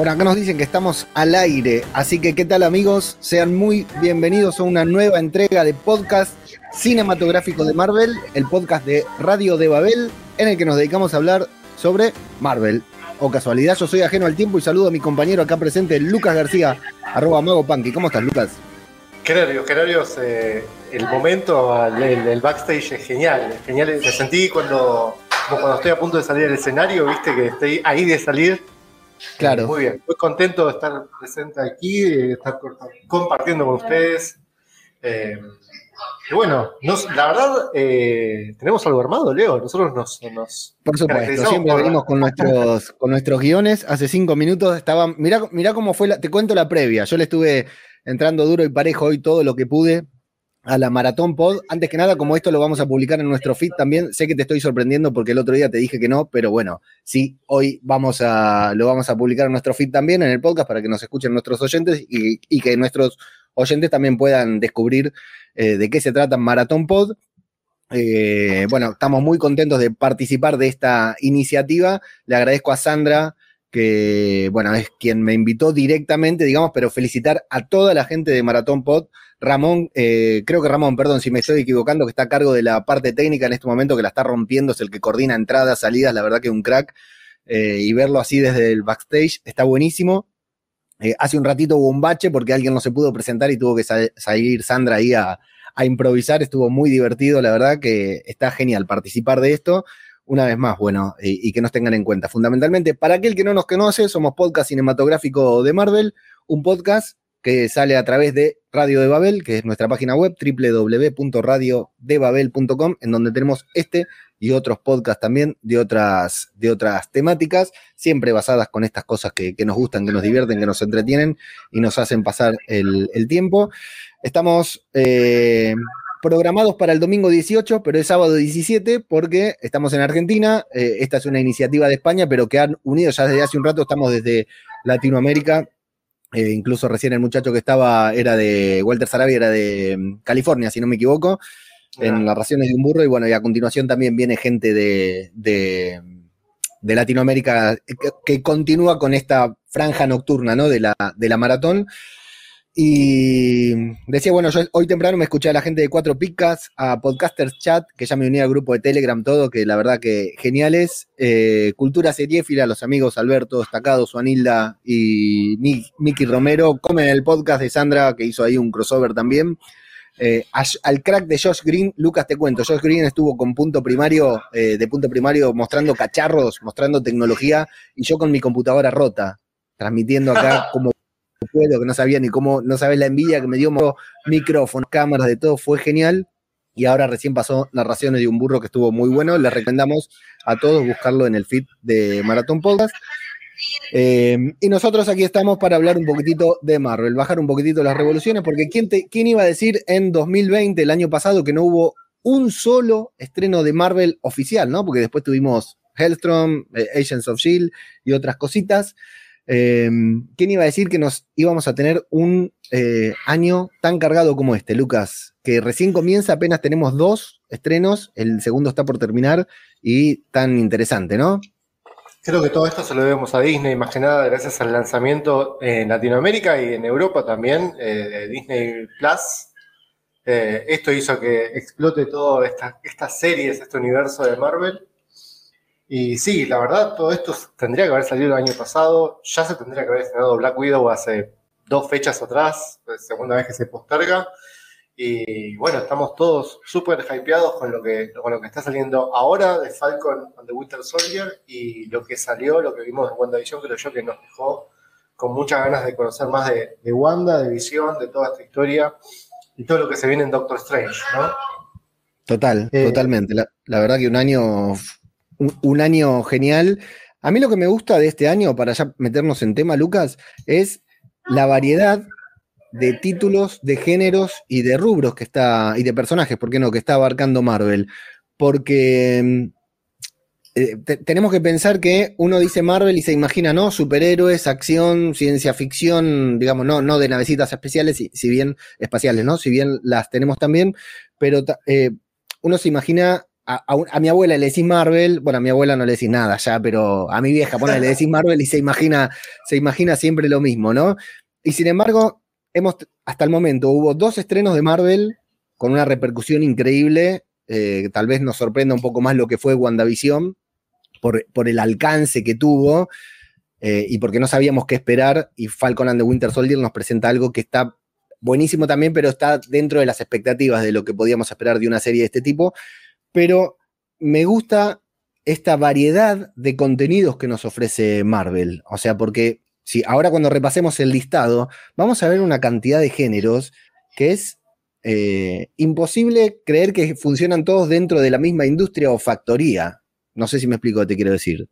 Por acá nos dicen que estamos al aire, así que ¿qué tal amigos? Sean muy bienvenidos a una nueva entrega de podcast cinematográfico de Marvel, el podcast de Radio de Babel, en el que nos dedicamos a hablar sobre Marvel. O casualidad, yo soy ajeno al tiempo y saludo a mi compañero acá presente, Lucas García, arroba Mago Punky. ¿Cómo estás, Lucas? Qué nervios. Eh, el momento, el, backstage es genial. Genial. Me sentí cuando, cuando estoy a punto de salir del escenario, viste que estoy ahí de salir Claro. Muy bien, muy contento de estar presente aquí, de estar compartiendo con ustedes. Eh, y bueno, la verdad, eh, tenemos algo armado, Leo. Nosotros nos. nos por supuesto, siempre venimos con nuestros, con nuestros guiones. Hace cinco minutos estaba. Mirá, mirá cómo fue la. Te cuento la previa. Yo le estuve entrando duro y parejo hoy todo lo que pude a la Maratón Pod. Antes que nada, como esto lo vamos a publicar en nuestro feed también, sé que te estoy sorprendiendo porque el otro día te dije que no, pero bueno, sí, hoy vamos a, lo vamos a publicar en nuestro feed también, en el podcast, para que nos escuchen nuestros oyentes y, que nuestros oyentes también puedan descubrir eh, de qué se trata Maratón Pod. Eh, bueno, estamos muy contentos de participar de esta iniciativa. Le agradezco a Sandra que, bueno, es quien me invitó directamente, digamos, pero felicitar a toda la gente de Maratón Pod. Ramón, eh, creo que Ramón, perdón si me estoy equivocando, que está a cargo de la parte técnica en este momento, que la está rompiendo, es el que coordina entradas, salidas, la verdad que un crack. Eh, y verlo así desde el backstage está buenísimo. Eh, hace un ratito hubo un bache porque alguien no se pudo presentar y tuvo que salir Sandra ahí a, a improvisar. Estuvo muy divertido, la verdad que está genial participar de esto una vez más, bueno, y, que nos tengan en cuenta. Fundamentalmente, para aquel que no nos conoce, somos podcast cinematográfico de Marvel, un podcast que sale a través de Radio de Babel, que es nuestra página web, www.radiodebabel.com, en donde tenemos este y otros podcasts también de otras, de otras temáticas, siempre basadas con estas cosas que, nos gustan, que nos divierten, que nos entretienen y nos hacen pasar el, tiempo. Estamos eh, programados para el domingo 18, pero es sábado 17 porque estamos en Argentina. Eh, esta es una iniciativa de España, pero que han unido ya desde hace un rato, estamos desde Latinoamérica. Eh, incluso recién el muchacho que estaba era de Walter Sarabia, era de mm, California, si no me equivoco, en las raciones de un burro. Y bueno, y a continuación también viene gente de, de, Latinoamérica que, continúa con esta franja nocturna ¿no? de, la, de la maratón. Y decía, bueno, yo hoy temprano me escuché a la gente de Cuatro Picas, a Podcasters Chat, que ya me uní al grupo de Telegram, todo, que la verdad que geniales. Eh, Cultura Seriéfila, los amigos Alberto, Destacado, Suanilda y Miki Romero, comen el podcast de Sandra, que hizo ahí un crossover también. Eh, al crack de Josh Green, Lucas, te cuento, Josh Green estuvo con punto primario, eh, de punto primario, mostrando cacharros, mostrando tecnología, y yo con mi computadora rota, transmitiendo acá como puedo, que no sabía ni cómo, no sabes la envidia que me dio micrófonos, cámaras, de todo, fue genial. Y ahora recién pasó Narraciones de un burro que estuvo muy bueno. Les recomendamos a todos buscarlo en el feed de Maratón Podcast. Eh, y nosotros aquí estamos para hablar un poquitito de Marvel, bajar un poquitito las revoluciones, porque ¿quién, ¿quién iba a decir en 2020, el año pasado, que no hubo un solo estreno de Marvel oficial, ¿no? Porque después tuvimos Hellstrom, eh, Agents of Shield y otras cositas. Em, ¿Quién iba a decir que nos íbamos a tener un eh, año tan cargado como este, Lucas? Que recién comienza, apenas tenemos dos estrenos, el segundo está por terminar y tan interesante, ¿no? Creo que todo esto se lo debemos a Disney, más que nada gracias al lanzamiento en Latinoamérica y en Europa también, eh, Disney Plus. Eh, esto hizo que explote todas estas series, este universo de Marvel. Y sí, la verdad, todo esto tendría que haber salido el año pasado. Ya se tendría que haber estrenado Black Widow hace dos fechas atrás, segunda vez que se posterga. Y bueno, estamos todos súper hypeados con lo, que, con lo que está saliendo ahora de Falcon and the Winter Soldier y lo que salió, lo que vimos en WandaVision, creo yo que nos dejó con muchas ganas de conocer más de, Wanda, de Visión, de toda esta historia y todo lo que se viene en Doctor Strange, ¿no? Total, eh, totalmente. La, la, verdad que un año un, año genial. A mí lo que me gusta de este año, para ya meternos en tema, Lucas, es la variedad de títulos, de géneros y de rubros que está, y de personajes, ¿por qué no?, que está abarcando Marvel. Porque eh, tenemos que pensar que uno dice Marvel y se imagina, ¿no? Superhéroes, acción, ciencia ficción, digamos, no, no de navecitas especiales, si, si bien espaciales, ¿no? Si bien las tenemos también, pero eh, uno se imagina a, mi abuela le decís Marvel, bueno, a mi abuela no le decís nada ya, pero a mi vieja le decís Marvel y se imagina, se imagina siempre lo mismo, ¿no? Y sin embargo, hemos, hasta el momento hubo dos estrenos de Marvel con una repercusión increíble. Eh, tal vez nos sorprenda un poco más lo que fue WandaVision por, el alcance que tuvo eh, y porque no sabíamos qué esperar. Y Falcon and the Winter Soldier nos presenta algo que está buenísimo también, pero está dentro de las expectativas de lo que podíamos esperar de una serie de este tipo pero me gusta esta variedad de contenidos que nos ofrece Marvel. O sea, porque si ahora cuando repasemos el listado, vamos a ver una cantidad de géneros que es eh, imposible creer que funcionan todos dentro de la misma industria o factoría. No sé si me explico, te quiero decir.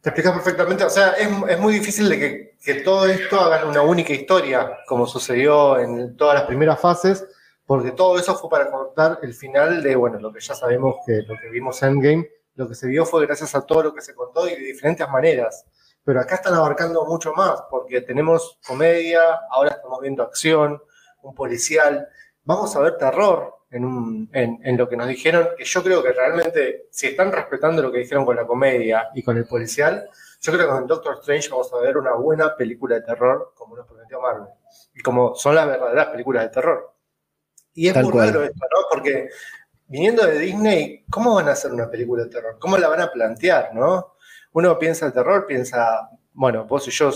Te explicas perfectamente. O sea, es, muy difícil de que, que, todo esto haga una única historia, como sucedió en todas las primeras fases, porque todo eso fue para contar el final de, bueno, lo que ya sabemos que lo que vimos en Endgame, lo que se vio fue gracias a todo lo que se contó y de diferentes maneras. Pero acá están abarcando mucho más, porque tenemos comedia, ahora estamos viendo acción, un policial, vamos a ver terror en, en, lo que nos dijeron, que yo creo que realmente, si están respetando lo que dijeron con la comedia y con el policial, yo creo que con Doctor Strange vamos a ver una buena película de terror, como nos prometió Marvel, y como son las verdaderas películas de terror. Y es muy raro esto, ¿no? Porque viniendo de Disney, ¿cómo van a hacer una película de terror? ¿Cómo la van a plantear, no? Uno piensa el terror, piensa, bueno, vos y yo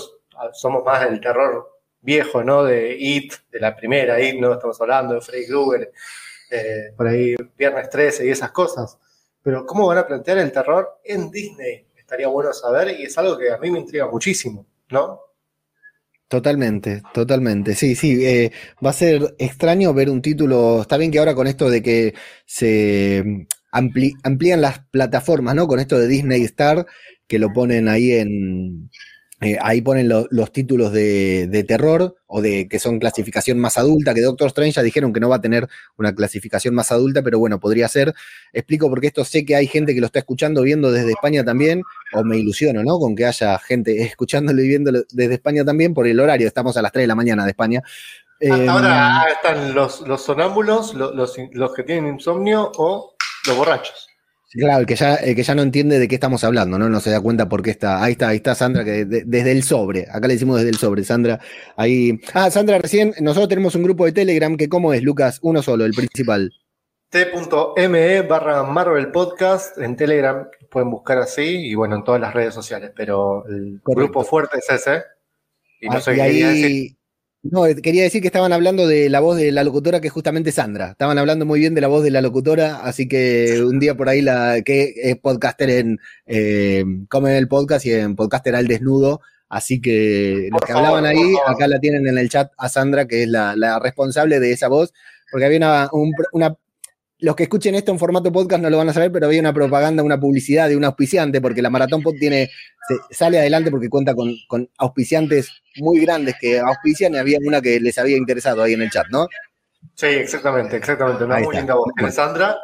somos más del terror viejo, ¿no? De It, de la primera It, ¿no? Estamos hablando de Freddy Krueger, eh, por ahí Viernes 13 y esas cosas. Pero ¿cómo van a plantear el terror en Disney? Estaría bueno saber y es algo que a mí me intriga muchísimo, ¿no? Totalmente, totalmente. Sí, sí, eh, va a ser extraño ver un título. Está bien que ahora con esto de que se mm, amplían las plataformas, ¿no? Con esto de Disney Star, que lo ponen ahí en, eh, ahí ponen los títulos de, terror o de que son clasificación más adulta, que Doctor Strange ya dijeron que no va a tener una clasificación más adulta, pero bueno, podría ser. Explico porque esto sé que hay gente que lo está escuchando, viendo desde España también, o me ilusiono, ¿no? Con que haya gente escuchándolo y viéndolo desde España también, por el horario, estamos a las 3 de la mañana de España. Hasta ahora em, están los, los sonámbulos, los, los que tienen insomnio o los borrachos. Claro, el que, ya, que ya no entiende de qué estamos hablando, ¿no? No se da cuenta por qué está. Ahí está, ahí está Sandra, que desde el sobre. Acá le decimos desde el sobre, Sandra. Ahí. Ah, Sandra, recién, nosotros tenemos un grupo de Telegram que, ¿cómo es, Lucas? Uno solo, el principal. T.me barra Marvel Podcast en Telegram, pueden buscar así, y bueno, en todas las redes sociales, pero el grupo fuerte es ese. Y no ah, sé qué no, eh, quería decir que estaban hablando de la voz de la locutora, que es justamente Sandra. Estaban hablando muy bien de la voz de la locutora, así que un día por ahí la que es podcaster en eh, Come el Podcast y en Podcaster al Desnudo. Así que los que hablaban ahí, acá la tienen en el chat a Sandra, que es la, responsable de esa voz, porque había una, una los que escuchen esto en formato podcast no lo van a saber, pero había una propaganda, una publicidad de un auspiciante, porque la Maratón Pod tiene, sale adelante porque cuenta con, auspiciantes muy grandes que auspician y había una que les había interesado ahí en el chat, ¿no? Sí, exactamente, exactamente. Una muy linda voz. Sandra,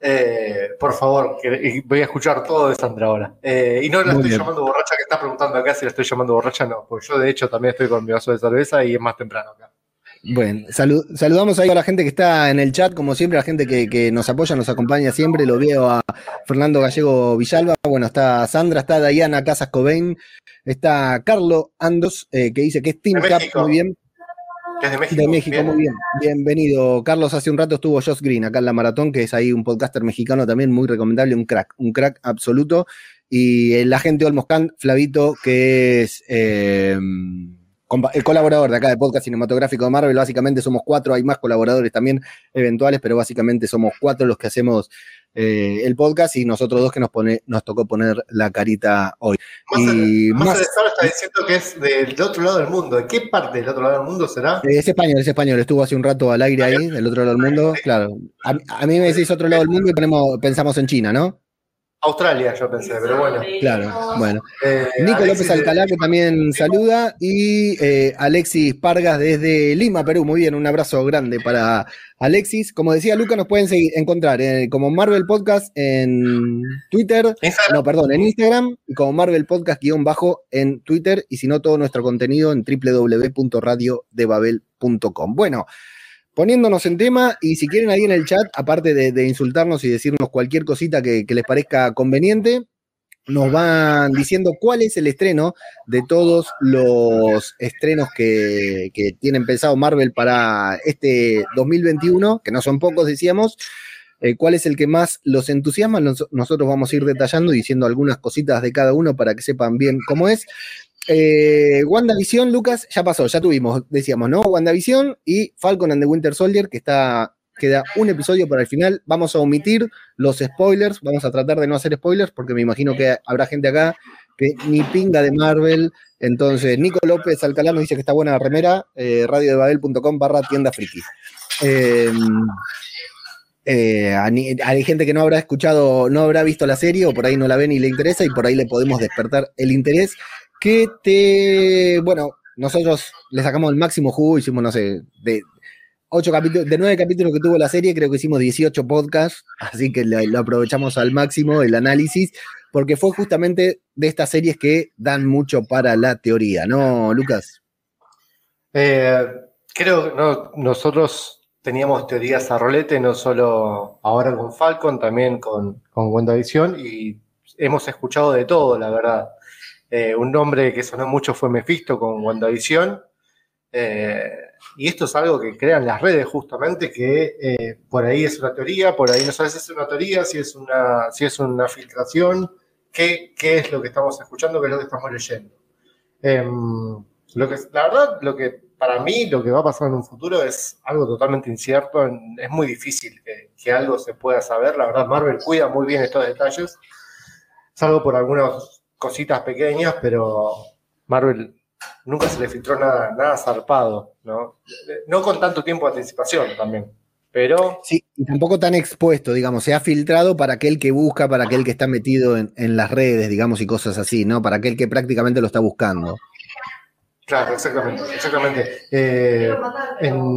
eh, por favor, voy a escuchar todo de Sandra ahora. Eh, y no la estoy llamando borracha, que está preguntando acá si la estoy llamando borracha, no, porque yo de hecho también estoy con mi vaso de cerveza y es más temprano acá. Bueno, saludamos ahí a la gente que está en el chat, como siempre, la gente que, nos apoya, nos acompaña siempre. Lo veo a Fernando Gallego Villalba, bueno, está Sandra, está Diana Casas Cobain, está Carlo Andos, eh, que dice que es Team Cap, muy bien. es de México. De México, muy bien. Bienvenido. Carlos, hace un rato estuvo Josh Green acá en la maratón, que es ahí un podcaster mexicano también muy recomendable, un crack, un crack absoluto. Y el agente Olmoscan, Flavito, que es. Eh, el colaborador de acá de Podcast Cinematográfico de Marvel, básicamente somos cuatro, hay más colaboradores también eventuales, pero básicamente somos cuatro los que hacemos eh, el podcast y nosotros dos que nos pone, nos tocó poner la carita hoy. y más, está diciendo que es del otro lado del mundo. ¿De qué parte del otro lado del mundo será? Eh, es español, es español. Estuvo hace un rato al aire ahí, del otro lado del mundo. Claro. A, a mí me decís otro lado del mundo y ponemos, pensamos en China, ¿no? Australia, yo pensé, pero bueno. Claro, bueno. Eh, Nico López Alcalá, que también saluda, y eh, Alexis Pargas desde Lima, Perú. Muy bien, un abrazo grande para Alexis. Como decía Luca, nos pueden seguir, encontrar eh, como Marvel Podcast en Twitter, no, perdón, en Instagram, y como Marvel Podcast-bajo en Twitter, y si no, todo nuestro contenido en www.radiodebabel.com. Bueno. Poniéndonos en tema y si quieren ahí en el chat, aparte de, insultarnos y decirnos cualquier cosita que, les parezca conveniente, nos van diciendo cuál es el estreno de todos los estrenos que, que tienen pensado Marvel para este 2021, que no son pocos, decíamos. Eh, cuál es el que más los entusiasma. nosotros vamos a ir detallando y diciendo algunas cositas de cada uno para que sepan bien cómo es. Eh, WandaVision, Lucas, ya pasó, ya tuvimos, decíamos, ¿no? WandaVision y Falcon and the Winter Soldier, que está, queda un episodio para el final. Vamos a omitir los spoilers, vamos a tratar de no hacer spoilers, porque me imagino que habrá gente acá que ni pinga de Marvel. Entonces, Nico López Alcalá nos dice que está buena la remera, eh, radiodebabel.com barra tienda friki. Eh, eh, hay gente que no habrá escuchado, no habrá visto la serie o por ahí no la ven y le interesa y por ahí le podemos despertar el interés que te, bueno, nosotros le sacamos el máximo jugo, hicimos, no sé, de ocho capítulos, de nueve capítulos que tuvo la serie, creo que hicimos 18 podcasts, así que lo, aprovechamos al máximo el análisis, porque fue justamente de estas series que dan mucho para la teoría, ¿no, Lucas? Eh, creo que nosotros teníamos teorías a rolete, no solo ahora con Falcon, también con, con WandaVision, y hemos escuchado de todo, la verdad. Eh, un nombre que sonó mucho fue Mephisto con WandaVision. Eh, y esto es algo que crean las redes justamente, que eh, por ahí es una teoría, por ahí no sabes si es una teoría, si es una, si es una filtración, qué, qué es lo que estamos escuchando, qué es lo que estamos leyendo. Em, lo que, la verdad, lo que para mí lo que va a pasar en un futuro es algo totalmente incierto. Es muy difícil que, algo se pueda saber. La verdad, Marvel cuida muy bien estos detalles, salvo por algunas cositas pequeñas, pero Marvel nunca se le filtró nada, nada zarpado, ¿no? No con tanto tiempo de anticipación también. Pero. Sí, y tampoco tan expuesto, digamos, se ha filtrado para aquel que busca, para aquel que está metido en, en las redes, digamos, y cosas así, ¿no? Para aquel que prácticamente lo está buscando. Claro, exactamente, exactamente. Eh,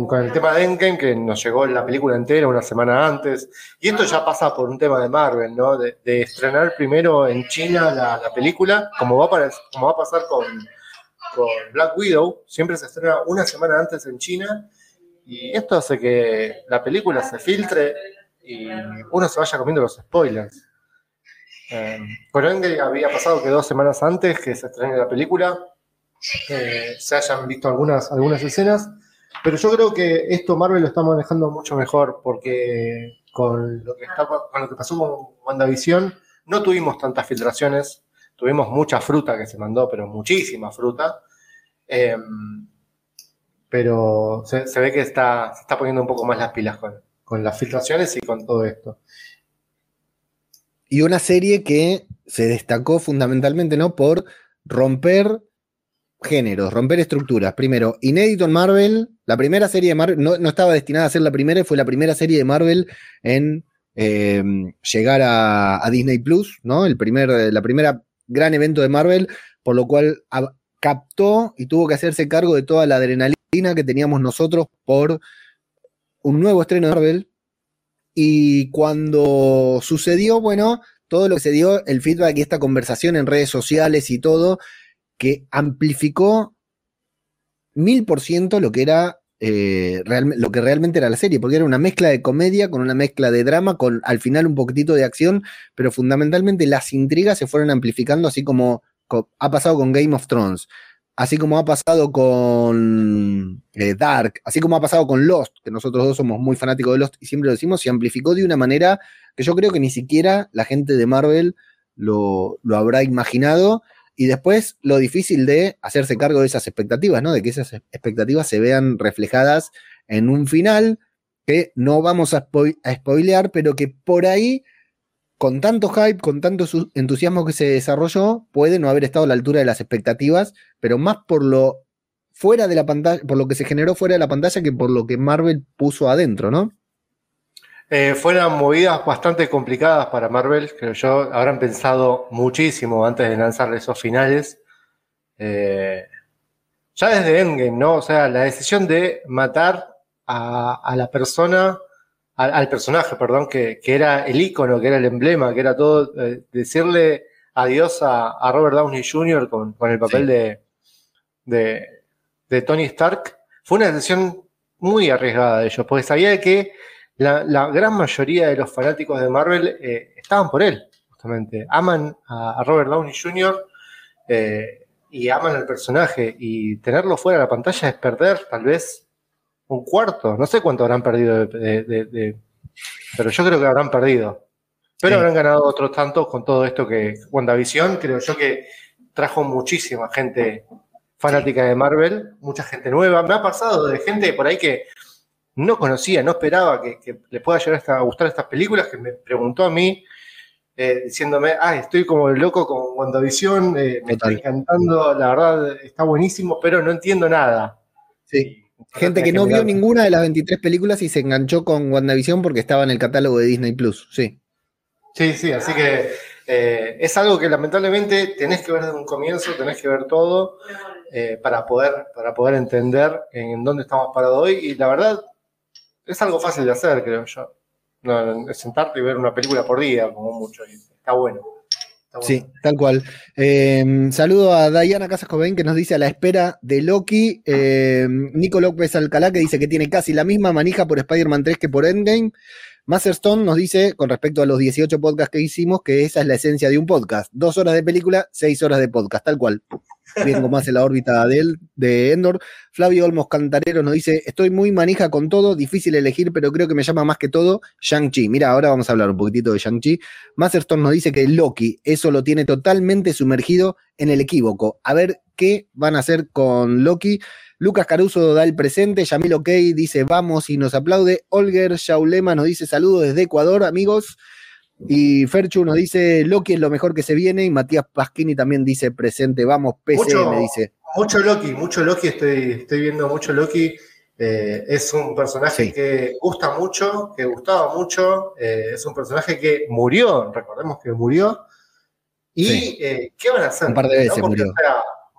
con el tema de Endgame, que nos llegó la película entera una semana antes, y esto ya pasa por un tema de Marvel, ¿no? De, estrenar primero en China la, película, como va, a, como va a pasar con, con Black Widow, siempre se estrena una semana antes en China, y esto hace que la película se filtre y uno se vaya comiendo los spoilers. Eh, con Endgame había pasado que dos semanas antes que se estrene la película, se hayan visto algunas, algunas escenas, pero yo creo que esto Marvel lo está manejando mucho mejor porque con lo que, pasó con WandaVision no tuvimos tantas filtraciones, tuvimos mucha fruta que se mandó, pero muchísima fruta. Em, pero se, ve que está, se está poniendo un poco más las pilas con, con las filtraciones y con todo esto. Y una serie que se destacó fundamentalmente, ¿no? Por romper géneros, romper estructuras. Primero, inédito en Marvel, la primera serie de Marvel, no, estaba destinada a ser la primera, fue la primera serie de Marvel en em, llegar a, Disney Plus, ¿no? El primer, la primera gran evento de Marvel, por lo cual captó y tuvo que hacerse cargo de toda la adrenalina que teníamos nosotros por un nuevo estreno de Marvel. Y cuando sucedió, bueno, todo lo que se dio, el feedback y esta conversación en redes sociales y todo, que amplificó mil por ciento lo que era eh, lo que realmente era la serie, porque era una mezcla de comedia con una mezcla de drama, con al final un poquitito de acción, pero fundamentalmente las intrigas se fueron amplificando, así como, ha pasado con Game of Thrones, así como ha pasado con eh, Dark, así como ha pasado con Lost, que nosotros dos somos muy fanáticos de Lost y siempre lo decimos, se amplificó de una manera que yo creo que ni siquiera la gente de Marvel lo, lo habrá imaginado y después lo difícil de hacerse cargo de esas expectativas, ¿no? De que esas expectativas se vean reflejadas en un final que no vamos a, spoilear, pero que por ahí, con tanto hype, con tanto entusiasmo que se desarrolló, puede no haber estado a la altura de las expectativas, pero más por lo fuera de la pantalla, por lo que se generó fuera de la pantalla que por lo que Marvel puso adentro, ¿no? Eh, fueron movidas bastante complicadas para Marvel, creo yo. Habrán pensado muchísimo antes de lanzar esos finales. Eh, ya desde Endgame, ¿no? O sea, la decisión de matar a, la persona, al, personaje, perdón, que, era el icono, que era el emblema, que era todo, eh, decirle adiós a, Robert Downey Jr. con, el papel de, de Tony Stark, fue una decisión muy arriesgada de ellos, porque sabía que la, gran mayoría de los fanáticos de Marvel eh, estaban por él, justamente. Aman a, Robert Downey Jr. Eh, y aman al personaje, y tenerlo fuera de la pantalla es perder tal vez un cuarto, no sé cuánto habrán perdido de, pero yo creo que habrán perdido. Pero habrán ganado otros tantos con todo esto que WandaVision, creo yo que trajo muchísima gente fanática de Marvel, mucha gente nueva. Me ha pasado de gente por ahí que no conocía, no esperaba que, que le pueda llegar a gustar estas películas, que me preguntó a mí, eh, diciéndome, ah, estoy como loco con WandaVision, eh, me está encantando, la verdad está buenísimo, pero no entiendo nada. Sí. Gente que no vio ninguna de las 23 películas y se enganchó con WandaVision porque estaba en el catálogo de Disney Plus, sí. Sí, sí, así que eh, es algo que lamentablemente tenés que ver desde un comienzo, tenés que ver todo eh, para, poder, para poder entender en dónde estamos parados hoy. Y la verdad, es algo fácil de hacer, creo yo. No, es sentarte y ver una película por día, como mucho, y está bueno. Sí, tal cual. Em, saludo a Diana Casas que nos dice a la espera de Loki. Eh, Nico López Alcalá que dice que tiene casi la misma manija por Spider-Man 3 que por Endgame. Masterstone nos dice, con respecto a los 18 podcasts que hicimos, que esa es la esencia de un podcast. Dos horas de película, seis horas de podcast, tal cual. Vengo más en la órbita de, él, de Endor. Flavio Olmos Cantarero nos dice, estoy muy manija con todo, difícil elegir, pero creo que me llama más que todo Shang-Chi. Mira, ahora vamos a hablar un poquitito de Shang-Chi. Masterstone nos dice que Loki, eso lo tiene totalmente sumergido en el equívoco. A ver qué van a hacer con Loki. Lucas Caruso da el presente, Yamil OK dice vamos y nos aplaude. Olger Shaulema nos dice saludos desde Ecuador, amigos. Y Ferchu nos dice Loki es lo mejor que se viene. Y Matías Pasquini también dice presente, vamos, PC, me dice. Mucho Loki, mucho Loki, estoy, estoy viendo mucho Loki. Eh, es un personaje que gusta mucho, que gustaba mucho. Eh, es un personaje que murió, recordemos que murió. ¿Y eh, qué van a hacer? Un par de veces murió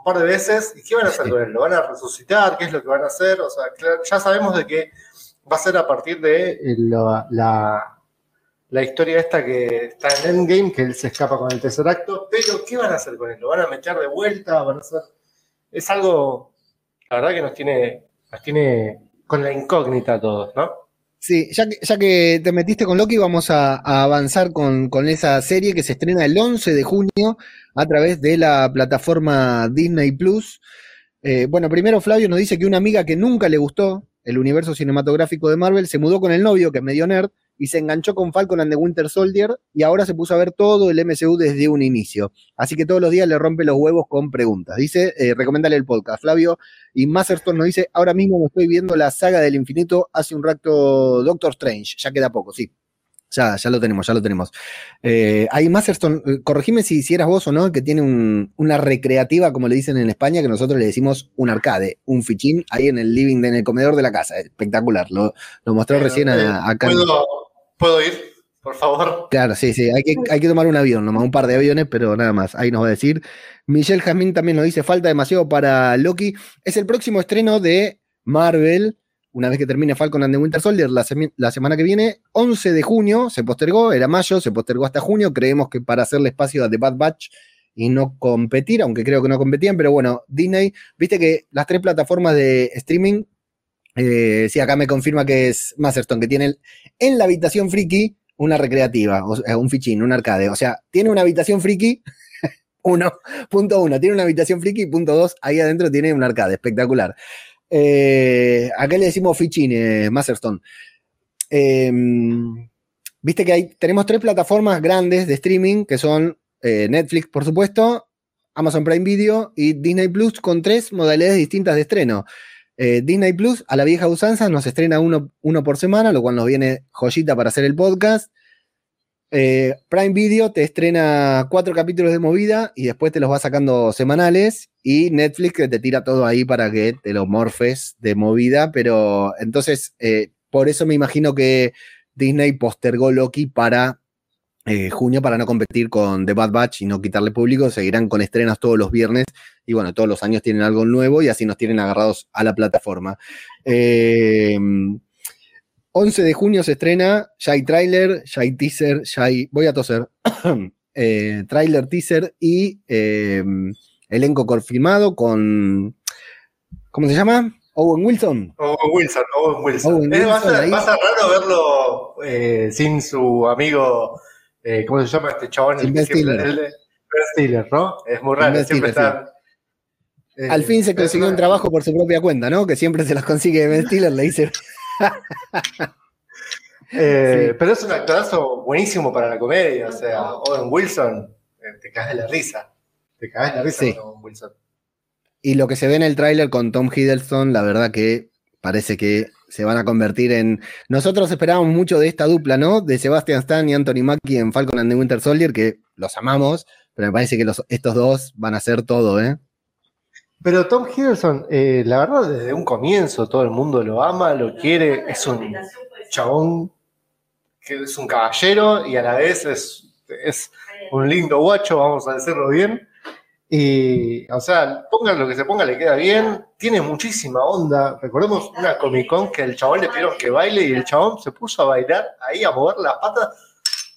par de veces. ¿Y qué van a hacer con él? ¿Lo van a resucitar? ¿Qué es lo que van a hacer? O sea, ya sabemos de que va a ser a partir de la, la, historia esta que está en Endgame, que él se escapa con el tercer acto. Pero, ¿qué van a hacer con él? ¿Lo van a meter de vuelta? ¿Van a hacer? Es algo, la verdad que nos tiene, nos tiene con la incógnita a todos, ¿no? Sí, ya que, ya que te metiste con Loki, vamos a, avanzar con, esa serie que se estrena el 11 de junio a través de la plataforma Disney Plus. Eh, bueno, primero Flavio nos dice que una amiga que nunca le gustó el universo cinematográfico de Marvel se mudó con el novio, que es medio nerd, y se enganchó con Falcon and the Winter Soldier y ahora se puso a ver todo el MCU desde un inicio. Así que todos los días le rompe los huevos con preguntas. Dice, eh, recomendale el podcast, Flavio. Y Masterstone nos dice, ahora mismo me estoy viendo la saga del infinito hace un rato Doctor Strange. Ya queda poco, sí. Ya, ya lo tenemos, ya lo tenemos. Eh, hay Masterstone, eh, corregime si, hicieras vos o no, que tiene una recreativa, como le dicen en España, que nosotros le decimos un arcade, un fichín ahí en el living, en el comedor de la casa. Espectacular. Lo, lo mostró recién acá. ¿Puedo ir? Por favor. Claro, sí, sí. Hay que, hay que tomar un avión, nomás un par de aviones, pero nada más. Ahí nos va a decir. Michelle Jasmine también nos dice: falta demasiado para Loki. Es el próximo estreno de Marvel. Una vez que termine Falcon and the Winter Soldier, la, la semana que viene, 11 de junio, se postergó, era mayo, se postergó hasta junio. Creemos que para hacerle espacio a The Bad Batch y no competir, aunque creo que no competían, pero bueno, Disney, viste que las tres plataformas de streaming eh, sí, acá me confirma que es Masterstone, que tiene en la habitación friki una recreativa, o un fichín, un arcade. O sea, tiene una habitación friki, uno, punto uno, tiene una habitación friki, punto dos, ahí adentro tiene un arcade, espectacular. Eh, acá le decimos fichín, eh, Masterstone. Em, viste que tenemos tres plataformas grandes de streaming, que son eh, Netflix, por supuesto, Amazon Prime Video y Disney Plus, con tres modalidades distintas de estreno. Eh, Disney Plus, a la vieja usanza, nos estrena uno, uno, por semana, lo cual nos viene joyita para hacer el podcast. Eh, Prime Video te estrena cuatro capítulos de movida y después te los va sacando semanales. Y Netflix que te tira todo ahí para que te lo morfes de movida. Pero entonces, eh, por eso me imagino que Disney postergó Loki para eh, junio para no competir con The Bad Batch y no quitarle público. Seguirán con estrenas todos los viernes y bueno, todos los años tienen algo nuevo y así nos tienen agarrados a la plataforma. 11 eh, de junio se estrena, ya hay trailer, ya hay teaser, ya hay, voy a toser, eh, trailer, teaser y elenco confirmado con, ¿cómo se llama? Owen Wilson. Owen Wilson, Owen Wilson. es más, raro verlo eh, sin su amigo, eh, ¿cómo se llama este chabón? El ben Stiller. ¿no? Es muy raro, siempre está... Eh, Al fin se consiguió un trabajo por su propia cuenta, ¿no? Que siempre se los consigue Ben Stiller, le dice. Pero es un actorazo buenísimo para la comedia, o sea, Owen Wilson, te caes de la risa. Te caes de la risa con Owen Wilson. Y lo que se ve en el tráiler con Tom Hiddleston, la verdad que parece que se van a convertir en. Nosotros esperábamos mucho de esta dupla, ¿no? De Sebastian Stan y Anthony Mackie en Falcon and the Winter Soldier, que los amamos, pero me parece que estos dos van a hacer todo, ¿eh? Pero Tom Hiddleston, eh, la verdad, desde un comienzo todo el mundo lo ama, lo quiere, es un chabón que es un caballero y a la vez es, es un lindo guacho, vamos a decirlo bien. Y, o sea, ponga lo que se ponga, le queda bien. Tiene muchísima onda. Recordemos una Comic Con que el chabón le pidieron que baile y el chabón se puso a bailar ahí, a mover las patas.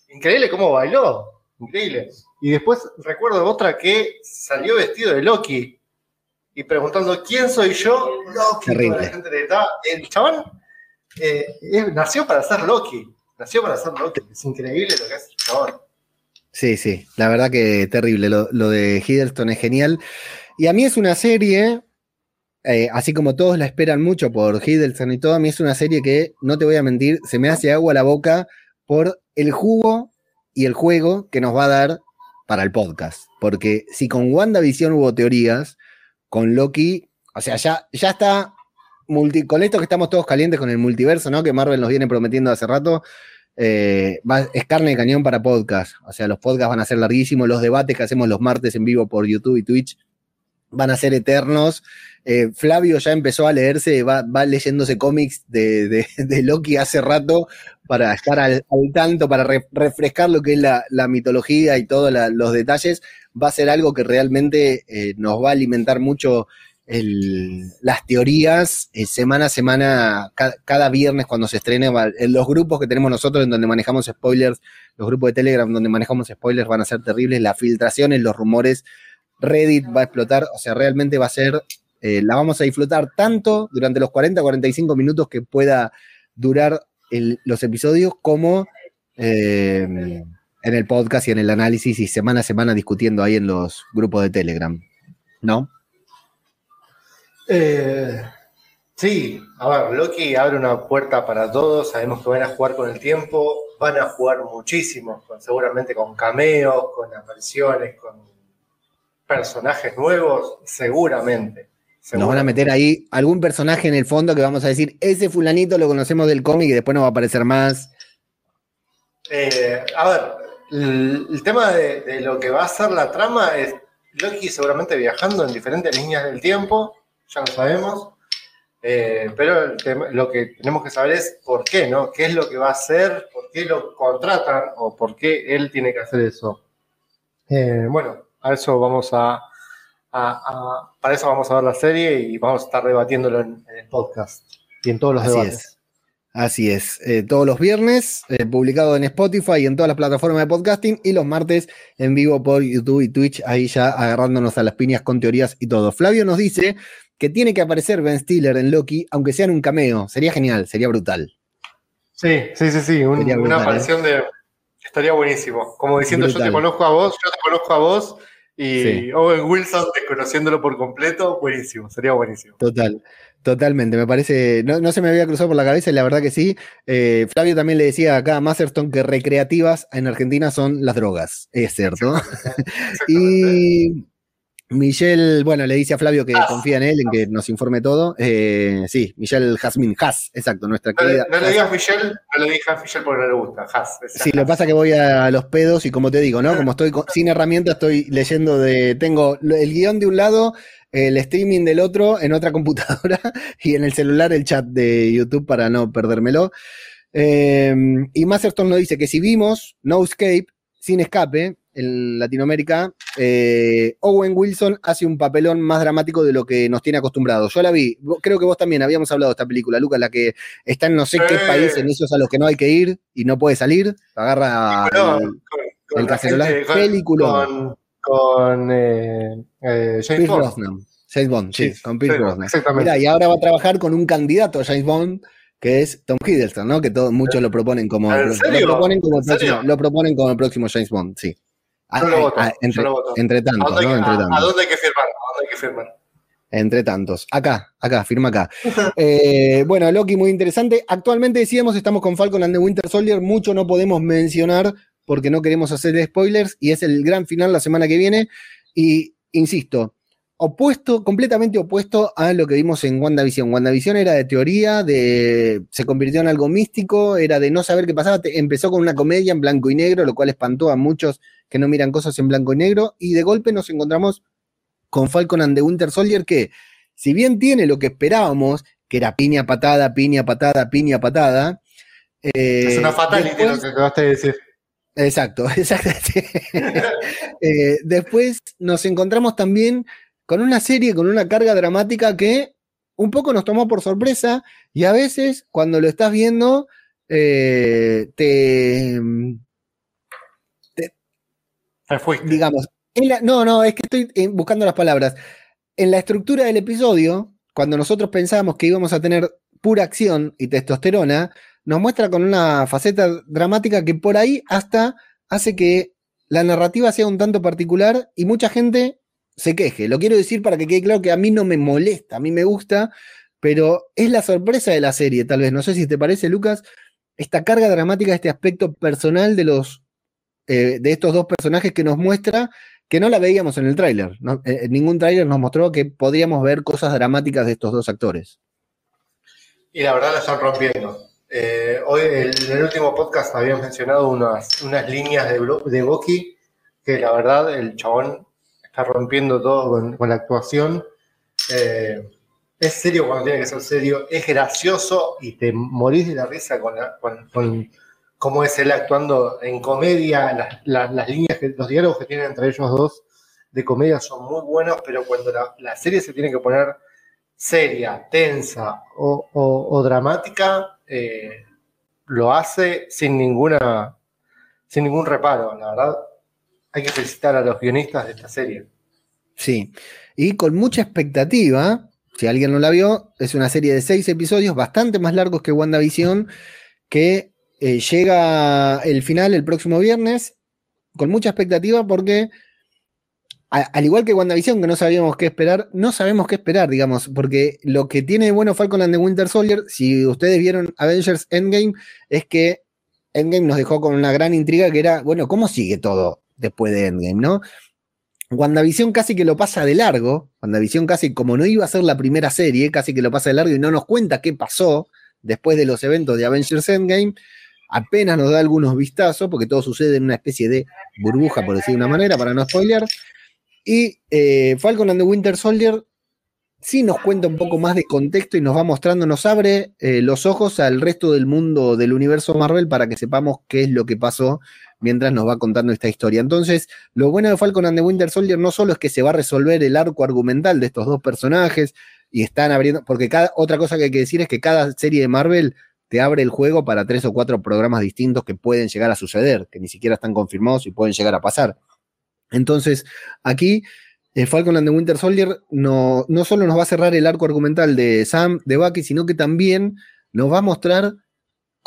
Increíble cómo bailó. Increíble. Y después recuerdo otra que salió vestido de Loki y preguntando quién soy yo. Loki. La gente le El chabón eh, nació para ser Loki. Nació para ser Loki. Es increíble lo que hace el chabón. Sí, sí, la verdad que terrible. Lo, de Hiddleston es genial. Y a mí es una serie, eh, así como todos la esperan mucho por Hiddleston y todo, a mí es una serie que, no te voy a mentir, se me hace agua a la boca por el jugo y el juego que nos va a dar para el podcast. Porque si con WandaVision hubo teorías, con Loki, o sea, ya, ya está, multi, con esto que estamos todos calientes con el multiverso, ¿no? Que Marvel nos viene prometiendo hace rato, eh, es carne de cañón para podcast. O sea, los podcasts van a ser larguísimos, los debates que hacemos los martes en vivo por YouTube y Twitch van a ser eternos. Eh, Flavio ya empezó a leerse, va, leyéndose cómics de, Loki hace rato para estar al, tanto, para refrescar lo que es la, mitología y todos los detalles. Va a ser algo que realmente eh, nos va a alimentar mucho las teorías eh, semana a semana, cada, viernes cuando se estrene, en los grupos que tenemos nosotros en donde manejamos spoilers, los grupos de Telegram donde manejamos spoilers van a ser terribles, las filtraciones, los rumores, Reddit va a explotar, o sea, realmente va a ser, eh, la vamos a disfrutar tanto durante los 40, 45 minutos que pueda durar los episodios como eh, en el podcast y en el análisis y semana a semana discutiendo ahí en los grupos de Telegram, ¿no? Eh, sí, a ver, Loki abre una puerta para todos, sabemos que van a jugar con el tiempo, van a jugar muchísimo, seguramente con cameos, con apariciones, con personajes nuevos, seguramente. Nos van a meter ahí algún personaje en el fondo que vamos a decir, ese fulanito lo conocemos del cómic y después no va a aparecer más. Eh, a ver, el, tema de, de, lo que va a ser la trama es Loki seguramente viajando en diferentes líneas del tiempo, ya lo sabemos. Eh, pero lo que tenemos que saber es por qué, ¿no? ¿Qué es lo que va a hacer? ¿Por qué lo contratan? ¿O por qué él tiene que hacer eso? Eh, bueno, a eso vamos a, Para eso vamos a ver la serie y vamos a estar debatiéndolo en, el podcast y en todos los debates. Así es, eh, todos los viernes, publicado en Spotify y en todas las plataformas de podcasting, y los martes en vivo por YouTube y Twitch, ahí ya agarrándonos a las piñas con teorías y todo. Flavio nos dice que tiene que aparecer Ben Stiller en Loki, aunque sea en un cameo. Sería genial, sería brutal. Sí, sí, sí, sí. una ¿eh? aparición de. Estaría buenísimo. Como diciendo, yo te conozco a vos, yo te conozco a vos. Y Owen Wilson desconociéndolo por completo, buenísimo, sería buenísimo. Total, totalmente, me parece, no, se me había cruzado por la cabeza y la verdad que sí. Eh, Flavio también le decía acá a Masterton que recreativas en Argentina son las drogas, es cierto. y Michelle, bueno, le dice a Flavio que confía en él, en que nos informe todo. Eh, sí, Michelle Jasmine Haas, exacto, nuestra no, querida. No le digas Michelle, no le digas Michelle porque no le gusta, Haas. Sí, lo que pasa es que voy a los pedos y como te digo, ¿no? Como estoy sin herramientas, estoy leyendo de. Tengo el guion de un lado, el streaming del otro en otra computadora y en el celular el chat de YouTube para no perdérmelo. Eh, y Masterton nos dice que si vimos No Escape, sin escape, en Latinoamérica, eh, Owen Wilson hace un papelón más dramático de lo que nos tiene acostumbrados. Yo la vi, creo que vos también habíamos hablado de esta película, Lucas, la que está en no sé qué país, en esos a los que no hay que ir y no puede salir, agarra el, con, película. Con, con eh, eh, James Bond. James Bond, sí, con Pierce Brosnan. Exactamente. Mira, y ahora va a trabajar con un candidato a James Bond que es Tom Hiddleston, ¿no? Que todos muchos lo proponen como, ¿En lo proponen como el próximo, lo proponen como el próximo James Bond, sí. Ah, lo ah, entre, entre ¿A tantos, ¿no? Entre a- tantos. a dónde hay que firmar? ¿A dónde hay que firmar? Entre tantos. Acá, acá, firma acá. Eh, bueno, Loki, muy interesante. Actualmente decíamos, estamos con Falcon and the Winter Soldier. Mucho no podemos mencionar porque no queremos hacer spoilers. Y es el gran final la semana que viene. Y insisto, opuesto, completamente opuesto a lo que vimos en WandaVision. WandaVision era de teoría, de se convirtió en algo místico, era de no saber qué pasaba. Te- empezó con una comedia en blanco y negro, lo cual espantó a muchos que no miran cosas en blanco y negro. Y de golpe nos encontramos con Falcon and the Winter Soldier que, si bien tiene lo que esperábamos, que era piña patada, piña patada, piña patada. eh, es una fatality después- lo que acabaste de decir. Exacto, exacto. Eh, después nos encontramos también con una serie con una carga dramática que un poco nos tomó por sorpresa y a veces cuando lo estás viendo eh, te, Me fuiste. digamos, en la- no, no, es que estoy eh, buscando las palabras. En la estructura del episodio, cuando nosotros pensábamos que íbamos a tener pura acción y testosterona, nos muestra con una faceta dramática que por ahí hasta hace que la narrativa sea un tanto particular y mucha gente se queje. Lo quiero decir para que quede claro que a mí no me molesta, a mí me gusta, pero es la sorpresa de la serie, tal vez. No sé si te parece, Lucas, esta carga dramática, este aspecto personal de los eh, de estos dos personajes que nos muestra que no la veíamos en el tráiler. Eh, en ningún tráiler nos mostró que podríamos ver cosas dramáticas de estos dos actores. Y la verdad la están rompiendo. Eh, hoy en el último podcast habían mencionado unas, unas líneas de, de que la verdad el chabón rompiendo todo con, la actuación. Eh, es serio cuando tiene que ser serio, es gracioso y te morís de la risa con, cómo es él actuando en comedia, las, líneas, los diálogos que tienen entre ellos dos de comedia son muy buenos, pero cuando la, serie se tiene que poner seria, tensa o dramática, eh, lo hace sin ninguna sin ningún reparo, la verdad. Hay que felicitar a los guionistas de esta serie. Sí. Y con mucha expectativa, si alguien no la vio, es una serie de seis episodios, bastante más largos que WandaVision, que eh, llega el final el próximo viernes, con mucha expectativa porque, al igual que WandaVision, que no sabíamos qué esperar, no sabemos qué esperar, digamos, porque lo que tiene de bueno Falcon and the Winter Soldier, si ustedes vieron Avengers Endgame, es que Endgame nos dejó con una gran intriga que era, bueno, ¿cómo sigue todo después de Endgame, no? WandaVision casi que lo pasa de largo. WandaVision casi como no iba a ser la primera serie, casi que lo pasa de largo y no nos cuenta qué pasó después de los eventos de Avengers Endgame. Apenas nos da algunos vistazos, porque todo sucede en una especie de burbuja, por decir de una manera, para no spoilear. Y eh, Falcon and the Winter Soldier sí nos cuenta un poco más de contexto y nos va mostrando, nos abre eh, los ojos al resto del mundo del universo Marvel para que sepamos qué es lo que pasó mientras nos va contando esta historia. Entonces, lo bueno de Falcon and the Winter Soldier no solo es que se va a resolver el arco argumental de estos dos personajes y están abriendo, porque cada, otra cosa que hay que decir es que cada serie de Marvel te abre el juego para tres o cuatro programas distintos que pueden llegar a suceder, que ni siquiera están confirmados y pueden llegar a pasar. Entonces, aquí eh, Falcon and the Winter Soldier no, no solo nos va a cerrar el arco argumental de Sam, de Bucky, sino que también nos va a mostrar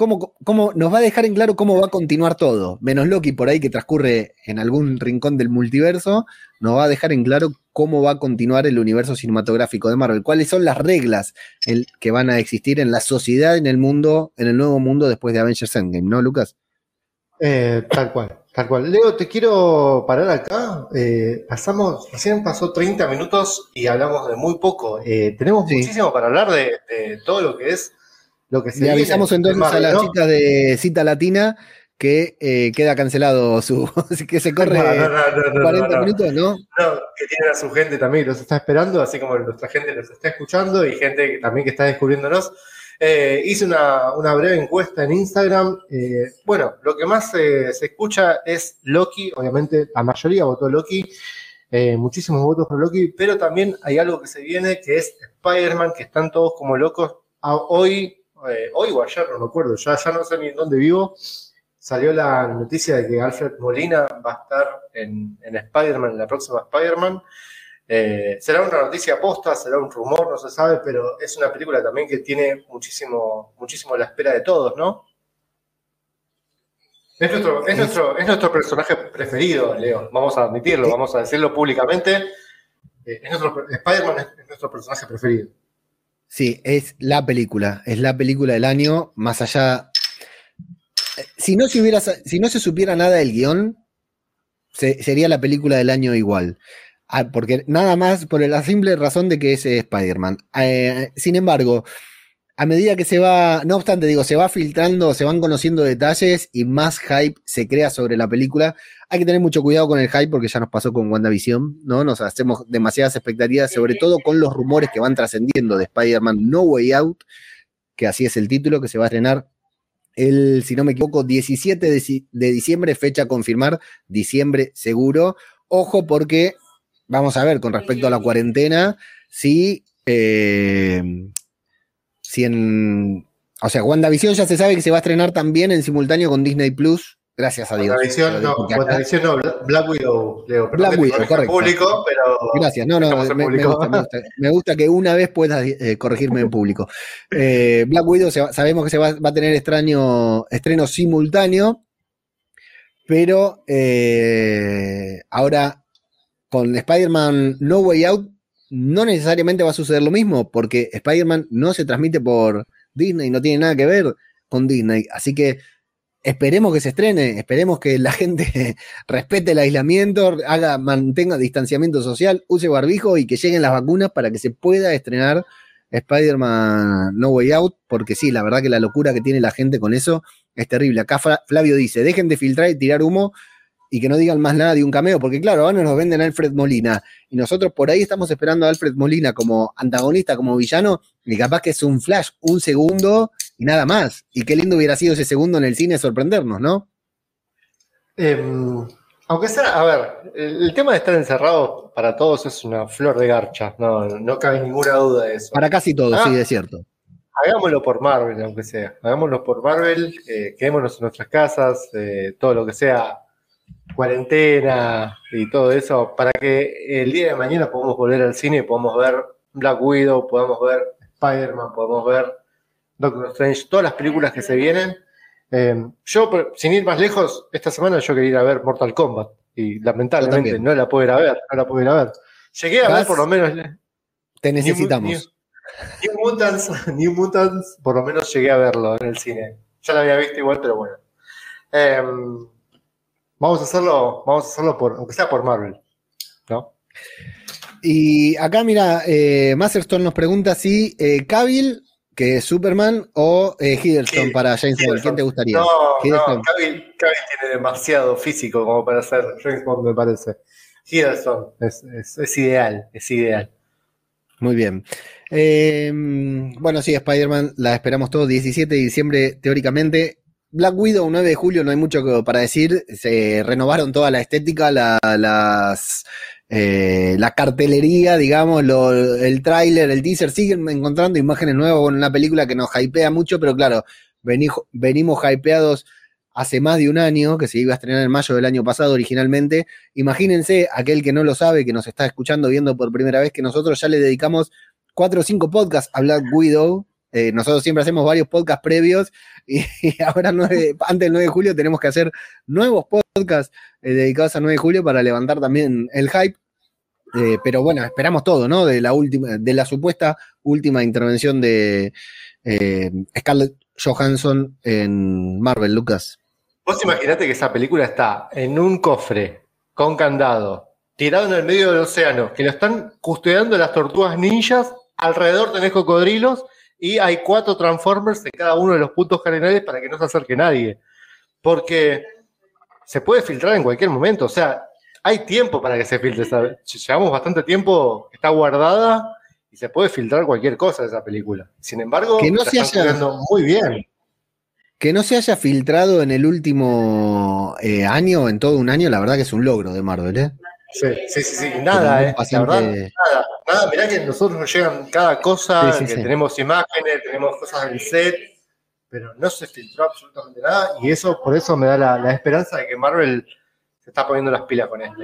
cómo, cómo nos va a dejar en claro cómo va a continuar todo. Menos Loki por ahí que transcurre en algún rincón del multiverso, nos va a dejar en claro cómo va a continuar el universo cinematográfico de Marvel, cuáles son las reglas el, que van a existir en la sociedad, en el mundo, en el nuevo mundo después de Avengers Endgame, ¿no, Lucas? Eh, tal cual, tal cual. Leo, te quiero parar acá. Eh, pasamos, recién pasó 30 minutos y hablamos de muy poco. Eh, tenemos Sí. muchísimo para hablar de, de todo lo que es lo que se Le avisamos entonces a las ¿no? chicas de Cita Latina que eh, queda cancelado su. que se corre No, no, no, no, no, 40 no, no. minutos, ¿no? No, que tienen a su gente también, los está esperando, así como nuestra gente los está escuchando y gente que- también que está descubriéndonos. Eh, hice una, una breve encuesta en Instagram. Eh, bueno, lo que más eh, se escucha es Loki, obviamente la mayoría votó Loki, eh, muchísimos votos por Loki, pero también hay algo que se viene que es Spider-Man, que están todos como locos. Ah, hoy, eh, hoy o ayer, no me acuerdo, ya, ya no sé ni en dónde vivo, salió la noticia de que Alfred Molina va a estar en, en Spider-Man, en la próxima Spider-Man. Eh, será una noticia posta, será un rumor, no se sabe, pero es una película también que tiene muchísimo, muchísimo la espera de todos, ¿no? Es nuestro, es nuestro, es nuestro personaje preferido, Leo. Vamos a admitirlo, vamos a decirlo públicamente. Eh, es nuestro, Spider-Man es nuestro personaje preferido. Sí, es la película, es la película del año, más allá. Si no se, hubiera, si no se supiera nada del guion, sería la película del año igual. Ah, porque nada más por la simple razón de que es Spider-Man. Eh, sin embargo, a medida que se va, no obstante, digo, se va filtrando, se van conociendo detalles y más hype se crea sobre la película. Hay que tener mucho cuidado con el hype porque ya nos pasó con WandaVision, ¿no? Nos hacemos demasiadas expectativas, sobre todo con los rumores que van trascendiendo de Spider-Man No Way Out, que así es el título, que se va a estrenar el, si no me equivoco, 17 de, diciembre, fecha a confirmar, diciembre seguro. Ojo porque vamos a ver con respecto a la cuarentena, si, eh, si en. O sea, WandaVision ya se sabe que se va a estrenar también en simultáneo con Disney Plus. Gracias a Dios. WandaVision no, WandaVision no, Black Widow, Leo. Black Widow, correcto. Público, pero Gracias, no, no, me, me, gusta, me, gusta, me, gusta, que una vez puedas eh, corregirme en público. Eh, Black Widow se sabemos que se va, va, a tener extraño, estreno simultáneo, pero eh, ahora con Spider-Man No Way Out no necesariamente va a suceder lo mismo, porque Spider-Man no se transmite por Disney, no tiene nada que ver con Disney. Así que esperemos que se estrene, esperemos que la gente respete el aislamiento, haga, mantenga distanciamiento social, use barbijo y que lleguen las vacunas para que se pueda estrenar Spider-Man No Way Out, porque sí, la verdad que la locura que tiene la gente con eso es terrible. Acá Flavio dice, dejen de filtrar y tirar humo y que no digan más nada de un cameo, porque claro, ahora nos venden a Alfred Molina y nosotros por ahí estamos esperando a Alfred Molina como antagonista, como villano, y capaz que es un flash, un segundo y nada más. Y qué lindo hubiera sido ese segundo en el cine sorprendernos, ¿no? Eh, aunque sea, a ver, el, tema de estar encerrado para todos es una flor de garcha, no, no cabe ninguna duda de eso. Para casi todos, ah, sí, es cierto. Hagámoslo por Marvel, aunque sea. Hagámoslo por Marvel, eh, quedémonos en nuestras casas, eh, todo lo que sea cuarentena y todo eso, para que el día de mañana podamos volver al cine podamos ver Black Widow, podamos ver Spider-Man, podamos ver Doctor Strange, todas las películas que se vienen. Eh, yo, sin ir más lejos, esta semana yo quería ir a ver Mortal Kombat y lamentablemente no la puedo ir a ver, no la puedo ir a ver. Llegué a ver por lo menos. Te necesitamos. New, Mutants, New Mutants, por lo menos llegué a verlo en el cine. Ya lo había visto igual, pero bueno. Eh, Vamos a hacerlo, vamos a hacerlo por, aunque sea por Marvel, ¿no? Y acá, mira, eh, Masterstone nos pregunta si eh, Cavill, que es Superman, o eh, Hiddleston sí, para James Bond. ¿Quién te gustaría? No, no Cavill, tiene demasiado físico como para ser James Bond, me parece. Hiddleston es, es, es ideal, es ideal. Muy bien. Eh, bueno, sí, Spider-Man la esperamos todos, 17 de diciembre teóricamente. Black Widow, 9 de julio, no hay mucho para decir. Se renovaron toda la estética, la, las, eh, la cartelería, digamos, lo, el tráiler, el teaser. Siguen encontrando imágenes nuevas con una película que nos hypea mucho, pero claro, venimos hypeados hace más de un año, que se iba a estrenar en mayo del año pasado originalmente. Imagínense, aquel que no lo sabe, que nos está escuchando, viendo por primera vez, que nosotros ya le dedicamos cuatro o cinco podcasts a Black Widow, eh, nosotros siempre hacemos varios podcasts previos y, ahora antes del 9 de julio tenemos que hacer nuevos podcasts eh, dedicados al 9 de julio para levantar también el hype. Eh, pero bueno, esperamos todo, ¿no? De la última, de la supuesta última intervención de eh, Scarlett Johansson en Marvel, Lucas. Vos imaginate que esa película está en un cofre con candado, tirado en el medio del océano, que lo están custodiando las tortugas ninjas, alrededor tenés cocodrilos y hay cuatro Transformers en cada uno de los puntos cardinales para que no se acerque nadie. Porque se puede filtrar en cualquier momento. O sea, hay tiempo para que se filtre. Llevamos bastante tiempo, está guardada y se puede filtrar cualquier cosa de esa película. Sin embargo, que no se haya muy bien. Que no se haya filtrado en el último eh, año, en todo un año, la verdad que es un logro de Marvel, ¿eh? Sí, sí, sí, sí. nada, eh. La verdad, nada, nada. Mirá que nosotros nos llegan cada cosa, sí, sí, que sí. tenemos imágenes, tenemos cosas del set, pero no se filtró absolutamente nada. Y eso, por eso me da la, la esperanza de que Marvel se está poniendo las pilas con esto.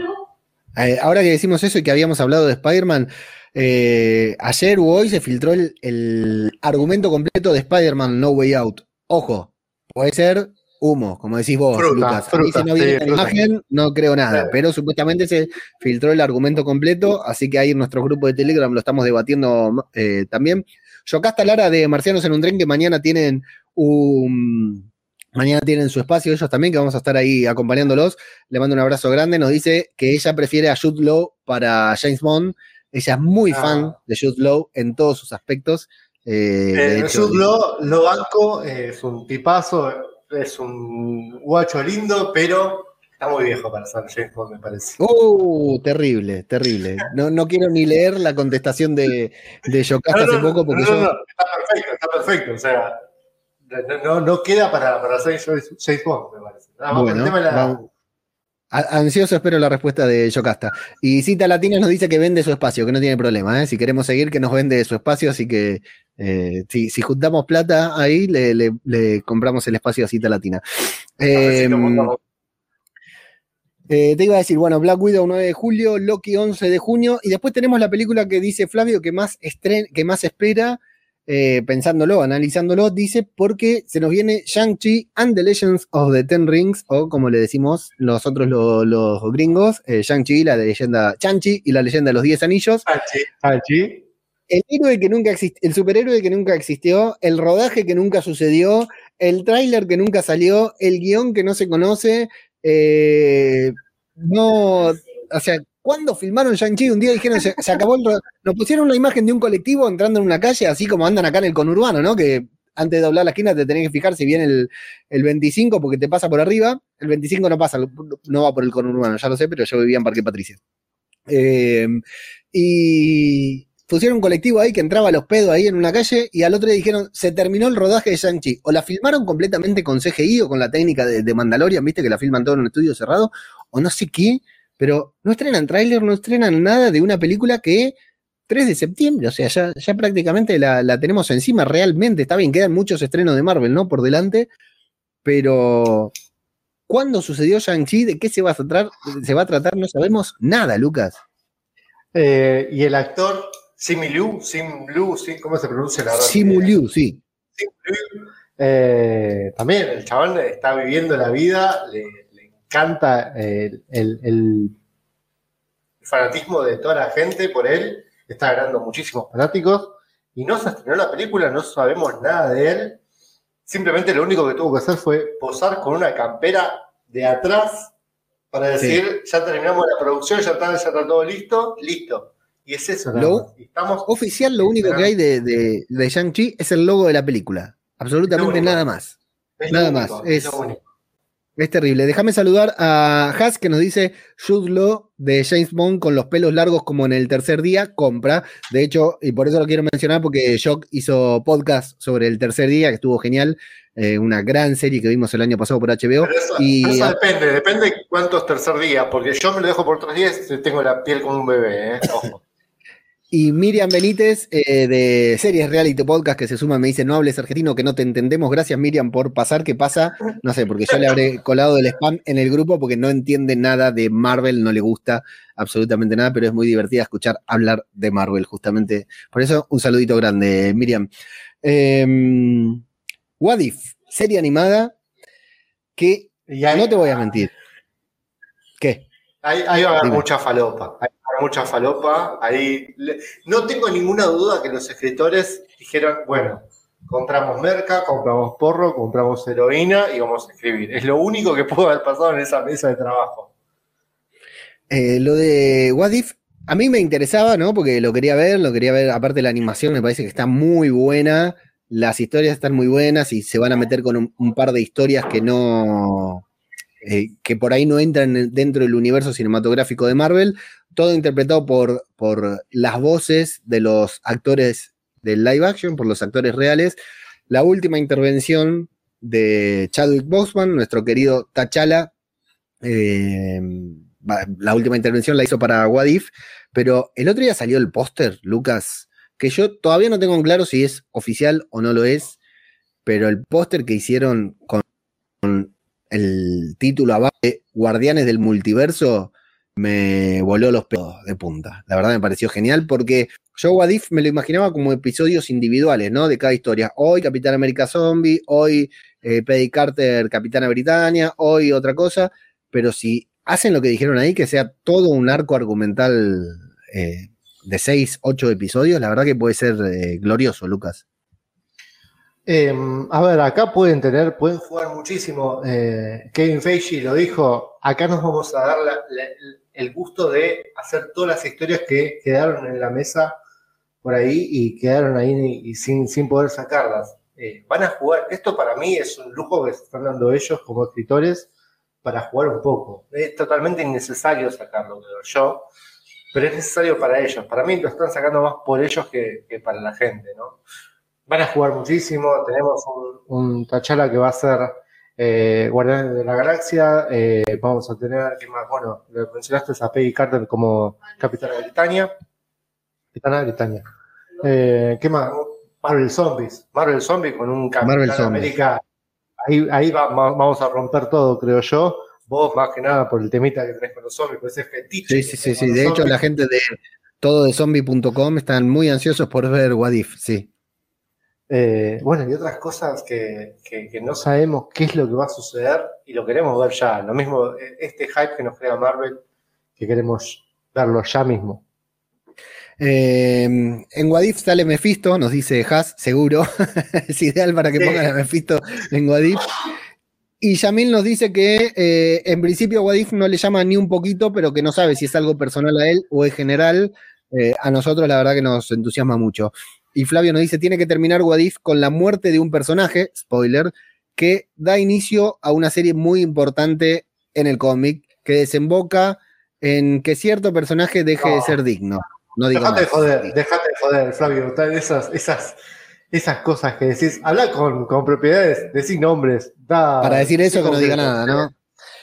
Eh, ahora que decimos eso y que habíamos hablado de Spider-Man, eh, ayer o hoy se filtró el, argumento completo de Spider-Man No Way Out. Ojo, puede ser humo, como decís vos, Lucas. si no viene la imagen, no creo nada, pero supuestamente se filtró el argumento completo, así que ahí en nuestro grupo de Telegram lo estamos debatiendo eh, también. Yocasta Lara de Marcianos en un tren que mañana tienen un Mañana tienen su espacio ellos también, que vamos a estar ahí acompañándolos. Le mando un abrazo grande. Nos dice que ella prefiere a Jude Law para James Bond. Ella es muy ah. fan de Jude Law en todos sus aspectos. Eh, eh Jude Law, lo banco, es un tipazo, es un guacho lindo, pero está muy viejo para ser James Bond, me parece. Uh, terrible, terrible. No, no quiero ni leer la contestación de, de Yocasta hace poco porque yo... está perfecto, está perfecto. O sea, no, no queda para, para hacer James Bond, me parece. bueno, Ansioso espero la respuesta de Yocasta. Y Cita Latina nos dice que vende su espacio, que no tiene problema. ¿eh? Si queremos seguir, que nos vende su espacio. Así que eh, si, juntamos plata ahí, le, compramos el espacio a Cita Latina. Em, eh, te iba a decir, bueno, Black Widow 9 de julio, Loki 11 de junio. Y después tenemos la película que dice Flavio que más, que más espera eh, pensándolo, analizándolo, dice porque se nos viene Shang-Chi and the Legends of the Ten Rings, o como le decimos nosotros los gringos, eh, Shang-Chi, la leyenda Shang-Chi y la leyenda de los Diez Anillos. Shang-Chi. El héroe que nunca el superhéroe que nunca existió, el rodaje que nunca sucedió, el tráiler que nunca salió, el guion que no se conoce, eh, no, o sea, cuando filmaron Shang-Chi? Un día dijeron, se, acabó el... Nos pusieron una imagen de un colectivo entrando en una calle, así como andan acá en el conurbano, ¿no? Que antes de doblar la esquina te tenés que fijar si viene el, el 25 porque te pasa por arriba. El 25 no pasa, no va por el conurbano, ya lo sé, pero yo vivía en Parque Patricia. Eh, y pusieron un colectivo ahí que entraba a los pedos ahí en una calle y al otro día dijeron, se terminó el rodaje de Shang-Chi. O la filmaron completamente con CGI o con la técnica de Mandalorian, viste que la filman todo en un estudio cerrado, o no sé qué pero no estrenan tráiler, no estrenan nada de una película que 3 de septiembre, o sea, ya, ya prácticamente la, tenemos encima realmente. Está bien, quedan muchos estrenos de Marvel, ¿no? Por delante, pero ¿cuándo sucedió Shang-Chi? ¿De qué se va a tratar? Se va a tratar, no sabemos nada, Lucas. Eh, y el actor Simu Liu, Sim Liu, ¿cómo se pronuncia la verdad? Simu Liu, sí. Eh, también el chaval está viviendo la vida, le, canta el, fanatismo de toda la gente por él, está ganando muchísimos fanáticos y no se estrenó la película, no sabemos nada de él. Simplemente lo único que tuvo que hacer fue posar con una campera de atrás para decir, ya terminamos la producción, ya está, ya está todo listo, listo. Y es eso, lo, Estamos oficial, lo único que hay de, de, Shang-Chi es el logo de la película. Absolutamente nada más. nada más. Es, es terrible. Déjame saludar a Haas que nos dice Jude de James Bond con los pelos largos como en el tercer día, compra. De hecho, y por eso lo quiero mencionar porque Shock hizo podcast sobre el tercer día, que estuvo genial. Eh, una gran serie que vimos el año pasado por HBO. eso, y, eso depende, depende cuántos tercer días, porque yo me lo dejo por tres días y tengo la piel como un bebé, ¿eh? Ojo. Y Miriam Benítez eh, de Series Reality Podcast que se suma me dice, no hables argentino, que no te entendemos. Gracias Miriam por pasar. ¿Qué pasa? No sé, porque yo le habré colado del spam en el grupo porque no entiende nada de Marvel, no le gusta absolutamente nada, pero es muy divertida escuchar hablar de Marvel, justamente. Por eso, un saludito grande, Miriam. Eh, What If, serie animada que, ya no te voy a mentir. ¿Qué? Ahí, va a haber mucha falopa mucha falopa. Ahí no tengo ninguna duda que los escritores dijeron, bueno, compramos merca, compramos porro, compramos heroína y vamos a escribir. Es lo único que pudo haber pasado en esa mesa de trabajo. Eh, lo de What If, a mí me interesaba, ¿no? Porque lo quería ver, lo quería ver, aparte la animación, me parece que está muy buena. Las historias están muy buenas y se van a meter con un par de historias que no, eh, que por ahí no entran dentro del universo cinematográfico de Marvel, todo interpretado por, por las voces de los actores del live action, por los actores reales. La última intervención de Chadwick Boseman, nuestro querido T'Challa, eh, la última intervención la hizo para Wadif, pero el otro día salió el póster, Lucas, que yo todavía no tengo en claro si es oficial o no lo es, pero el póster que hicieron con el título abajo de Guardianes del Multiverso me voló los pedos de punta. La verdad me pareció genial porque yo Wadif me lo imaginaba como episodios individuales, ¿no? De cada historia. Hoy Capitán América Zombie, hoy eh, Paddy Carter Capitana Britannia, hoy otra cosa, pero si hacen lo que dijeron ahí, que sea todo un arco argumental eh, de seis, ocho episodios, la verdad que puede ser eh, glorioso, Lucas. Em, a ver, acá pueden tener, pueden jugar muchísimo. Eh, Kevin Feige lo dijo, acá nos vamos a dar el gusto de hacer todas las historias que quedaron en la mesa por ahí y quedaron ahí y sin, sin poder sacarlas. van a jugar, esto para mí es un lujo que están dando ellos como escritores para jugar un poco. Es totalmente innecesario sacarlo, creo yo, pero es necesario para ellos. Para mí lo están sacando más por ellos que, para la gente, ¿no? Van a jugar muchísimo, tenemos un, Tachala que va a ser eh, Guardián de la Galaxia, eh, vamos a tener, ¿qué más? Bueno, le mencionaste a Peggy Carter como Capitana de Britannia. Capitana de Britannia. Eh, ¿Qué más? Marvel Zombies. Marvel Zombies con un Capitán de América ahí, vamos a romper todo, creo yo. Vos, más que nada, por el temita que tenés con los zombies, pues es fetiche. Sí, sí, sí, De hecho, la gente de todo de zombie.com están muy ansiosos por ver Wadif, sí. Eh, bueno, y otras cosas que, no sabemos qué es lo que va a suceder y lo queremos ver ya. Lo mismo, este hype que nos crea Marvel, que queremos verlo ya mismo. Eh, en Wadif sale Mephisto, nos dice Haas, seguro. es ideal para que pongan a Mephisto en Wadif. Y Yamil nos dice que eh, en principio Wadif no le llama ni un poquito, pero que no sabe si es algo personal a él o es general. Eh, a nosotros la verdad que nos entusiasma mucho. Y Flavio nos dice, tiene que terminar Wadif con la muerte de un personaje, spoiler, que da inicio a una serie muy importante en el cómic, que desemboca en que cierto personaje deje de ser digno. No dejate de joder, dejate de joder, Flavio. Esas, esas, esas cosas que decís, habla con, con propiedades, decís nombres. Para decir eso que no diga nada, ¿no?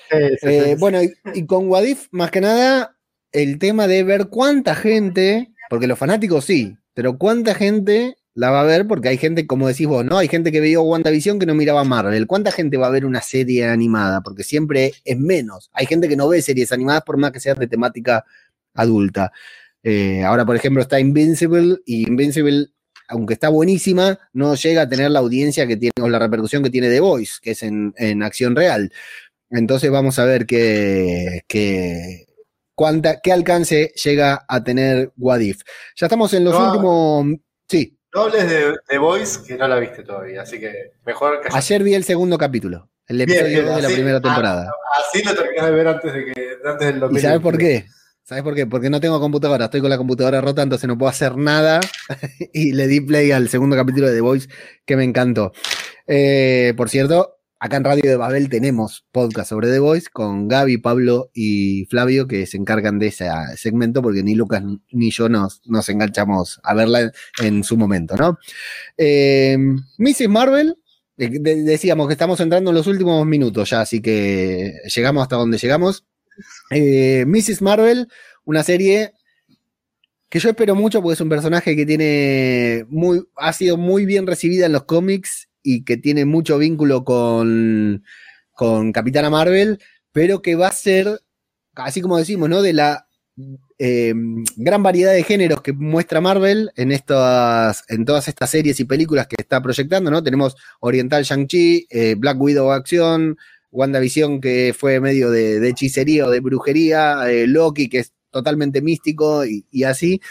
Eh, bueno, y, con Wadif, más que nada, el tema de ver cuánta gente, porque los fanáticos sí, pero cuánta gente la va a ver, porque hay gente, como decís vos, ¿no? Hay gente que veía WandaVision que no miraba Marvel. ¿Cuánta gente va a ver una serie animada? Porque siempre es menos. Hay gente que no ve series animadas por más que sean de temática adulta. Eh, ahora, por ejemplo, está Invincible y Invincible, aunque está buenísima, no llega a tener la audiencia que tiene o la repercusión que tiene The Voice, que es en, acción real. Entonces vamos a ver qué, cuánta, qué alcance llega a tener Wadif. Ya estamos en los últimos... Sí. No hables de The Voice, que no la viste todavía, así que mejor que... Ayer vi el segundo capítulo, el episodio de la primera temporada. así lo terminé de ver antes, de que, antes del 2020. ¿Y sabes por qué? ¿Sabes por qué? Porque no tengo computadora, estoy con la computadora rota, entonces no puedo hacer nada. y le di play al segundo capítulo de The Voice, que me encantó. Eh, por cierto, acá en Radio de Babel tenemos podcast sobre The Voice con Gaby, Pablo y Flavio, que se encargan de ese segmento, porque ni Lucas ni yo nos, nos enganchamos a verla en, su momento, ¿no? Eh, Mrs. Marvel, eh, decíamos que estamos entrando en los últimos minutos ya, así que llegamos hasta donde llegamos. Eh, Mrs. Marvel, una serie que yo espero mucho porque es un personaje que tiene muy, ha sido muy bien recibida en los cómics y que tiene mucho vínculo con, con Capitana Marvel, pero que va a ser, así como decimos, ¿no? De la eh, gran variedad de géneros que muestra Marvel en, estas, en todas estas series y películas que está proyectando, ¿no? Tenemos Oriental Shang-Chi, eh, Black Widow Acción, WandaVision, que fue medio de, hechicería o de brujería, eh, Loki, que es totalmente místico y, así.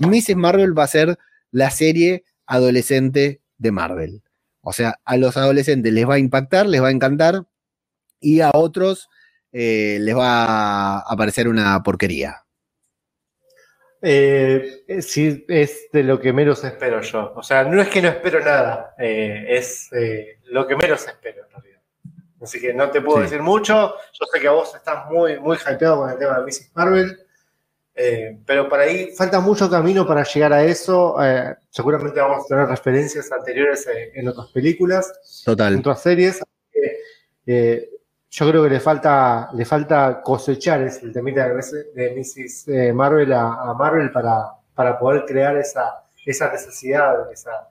Mrs. Marvel va a ser la serie adolescente de Marvel. O sea, a los adolescentes les va a impactar, les va a encantar, y a otros eh, les va a parecer una porquería. Eh, sí, es de lo que menos espero yo. O sea, no es que no espero nada, es lo que menos espero en realidad. Así que no te puedo decir mucho. Yo sé que vos estás muy, muy hypeado con el tema de Mrs. Marvel. Eh, pero para ahí falta mucho camino para llegar a eso. Eh, seguramente vamos a tener referencias anteriores eh, en otras películas, Total. en otras series. yo creo que le falta, le falta cosechar ese, el temita de, Mrs. Marvel a, Marvel para, para poder crear esa, esa necesidad, esa,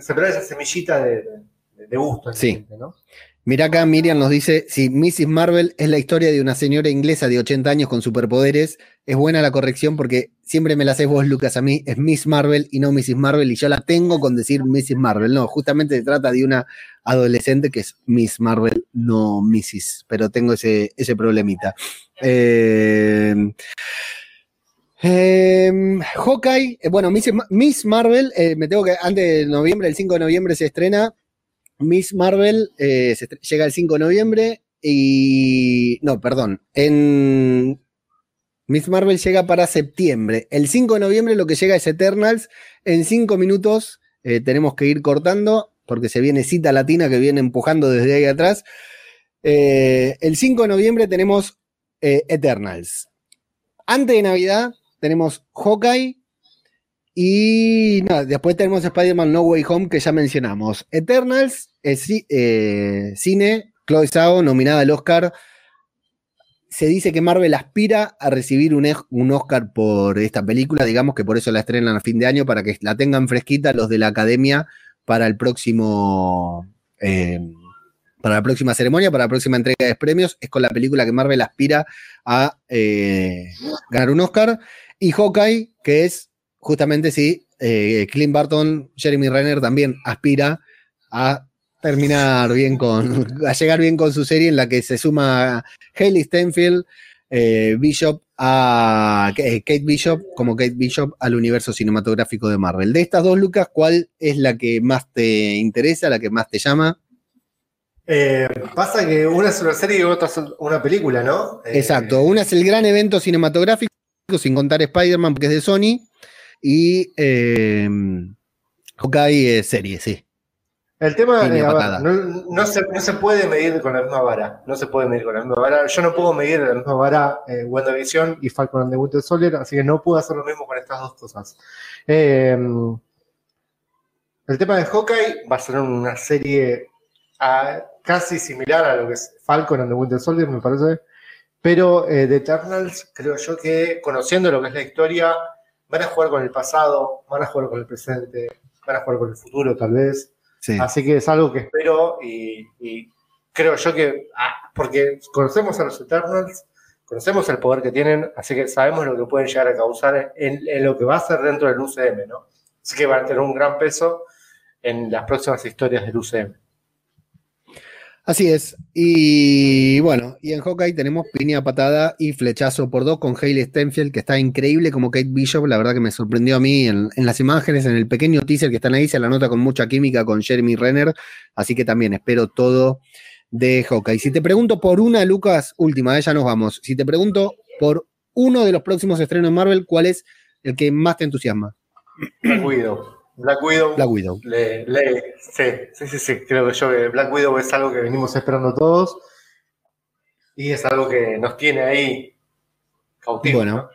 sembrar esa semillita de de, gusto. sí. ¿no? Mirá acá, Miriam nos dice, si Mrs. Marvel es la historia de una señora inglesa de 80 años con superpoderes, es buena la corrección porque siempre me la haces vos, Lucas, a mí, es Miss Marvel y no Mrs. Marvel, y yo la tengo con decir Mrs. Marvel. No, justamente se trata de una adolescente que es Miss Marvel, no Mrs., pero tengo ese, ese problemita. Eh, em, Hawkeye, eh, bueno, Miss, Marvel, eh, me tengo que, antes de noviembre, el 5 de noviembre se estrena. Miss Marvel llega el 5 de noviembre y. No, perdón. En Miss Marvel llega para septiembre. El 5 de noviembre lo que llega es Eternals. En 5 minutos eh, tenemos que ir cortando porque se viene cita latina que viene empujando desde ahí atrás. Eh, el 5 de noviembre tenemos eh, Eternals. Antes de Navidad tenemos Hawkeye. Y después tenemos Spider-Man No Way Home que ya mencionamos. Eternals es cine, Chloe Zhao nominada al Oscar se dice que Marvel aspira a recibir un, un, Oscar por esta película, digamos que por eso la estrenan a fin de año, para que la tengan fresquita los de la academia para el próximo. Eh, para la próxima ceremonia, para la próxima entrega de premios, es con la película que Marvel aspira a eh, ganar un Oscar. Y Hawkeye, que es justamente sí, eh, Clint Barton, Jeremy Renner también aspira a terminar bien con, a llegar bien con su serie en la que se suma Hayley Stenfield, eh, Bishop a eh, Kate Bishop como Kate Bishop al universo cinematográfico de Marvel. De estas dos, Lucas, ¿cuál es la que más te interesa, la que más te llama? Eh, pasa que una es una serie y otra es una película, ¿no? Exacto, una es el gran evento cinematográfico, sin contar Spider-Man, que es de Sony, y eh, Hawkeye es serie, sí. El tema, eh, no, se, puede medir con la misma vara. No se puede medir con la misma vara. Yo no puedo medir la misma vara eh, WandaVision y Falcon and the Winter Soldier, así que no puedo hacer lo mismo con estas dos cosas. Eh, el tema de Hawkeye va a ser una serie ah, casi similar a lo que es Falcon and the Winter Soldier, me parece. Pero eh, de Eternals, creo yo que conociendo lo que es la historia, van a jugar con el pasado, van a jugar con el presente, van a jugar con el futuro, tal vez. Así que es algo que espero y, creo yo que, ah, porque conocemos a los Eternals, conocemos el poder que tienen, así que sabemos lo que pueden llegar a causar en, lo que va a ser dentro del UCM, ¿no? Así que van a tener un gran peso en las próximas historias del UCM. Así es. Y bueno, y en Hawkeye tenemos piña patada y flechazo por dos con Hayley Stenfield, que está increíble como Kate Bishop. La verdad que me sorprendió a mí en, las imágenes, en el pequeño teaser que están ahí, se la nota con mucha química con Jeremy Renner. Así que también espero todo de Hawkeye. Si te pregunto por una, Lucas, última, eh, ya nos vamos. Si te pregunto por uno de los próximos estrenos de Marvel, ¿cuál es el que más te entusiasma? Cuido. Black Widow. Black Widow. sí, sí, sí, sí, creo que yo que Black Widow es algo que venimos esperando todos y es algo que nos tiene ahí cautivos. Bueno,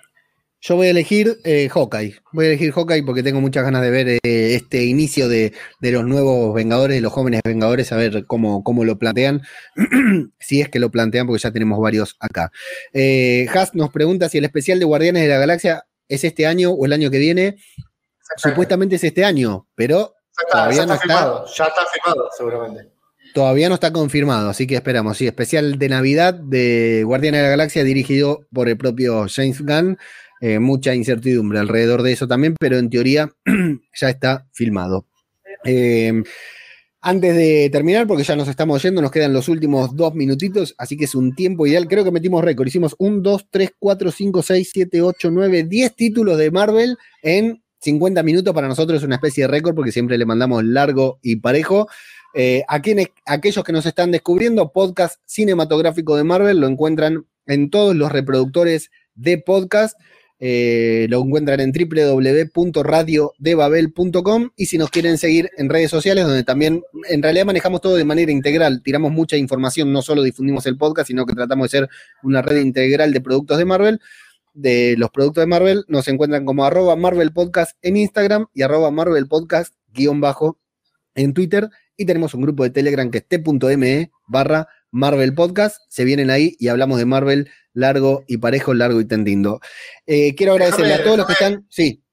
yo voy a elegir eh, Hawkeye. Voy a elegir Hawkeye porque tengo muchas ganas de ver eh, este inicio de, los nuevos Vengadores, de los jóvenes Vengadores, a ver cómo, cómo lo plantean. si es que lo plantean, porque ya tenemos varios acá. Eh, Haas nos pregunta si el especial de Guardianes de la Galaxia es este año o el año que viene. Supuestamente es este año, pero todavía no está. ya está firmado, seguramente. Todavía no está confirmado, así que esperamos. Sí, especial de Navidad de Guardianes de la Galaxia dirigido por el propio James Gunn. Eh, mucha incertidumbre alrededor de eso también, pero en teoría ya está filmado. Eh, antes de terminar, porque ya nos estamos yendo, nos quedan los últimos dos minutitos, así que es un tiempo ideal. Creo que metimos récord. Hicimos un, dos, tres, cuatro, cinco, seis, siete, ocho, nueve, diez títulos de Marvel en 50 minutos para nosotros es una especie de récord porque siempre le mandamos largo y parejo. Eh, a quienes, aquellos que nos están descubriendo, podcast cinematográfico de Marvel lo encuentran en todos los reproductores de podcast. Eh, lo encuentran en www.radiodebabel.com y si nos quieren seguir en redes sociales, donde también en realidad manejamos todo de manera integral, tiramos mucha información, no solo difundimos el podcast, sino que tratamos de ser una red integral de productos de Marvel de los productos de Marvel nos encuentran como arroba Marvel Podcast en Instagram y arroba Marvel Podcast guion bajo en Twitter. Y tenemos un grupo de Telegram que es t.me barra Marvel Podcast. Se vienen ahí y hablamos de Marvel largo y parejo, largo y tendiendo. Eh, quiero agradecerle a todos los que están. Sí.